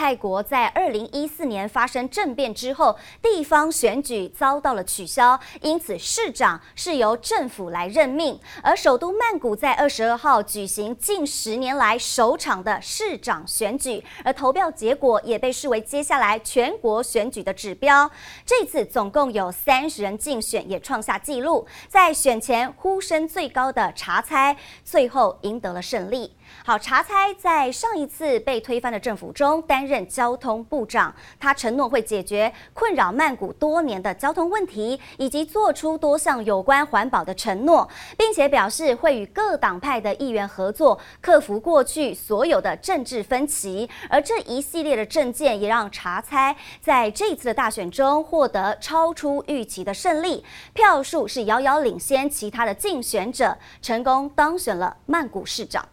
泰国在二零一四年发生政变之后，地方选举遭到了取消，因此市长是由政府来任命。而首都曼谷在二十二号举行近十年来首场的市长选举，而投票结果也被视为接下来全国选举的指标。这次总共有三十人竞选，也创下纪录。在选前呼声最高的查猜，最后赢得了胜利。好，查猜在上一次被推翻的政府中担任交通部长，他承诺会解决困扰曼谷多年的交通问题，以及做出多项有关环保的承诺，并且表示会与各党派的议员合作，克服过去所有的政治分歧。而这一系列的政见也让查猜在这次的大选中获得超出预期的胜利，票数是遥遥领先其他的竞选者，成功当选了曼谷市长。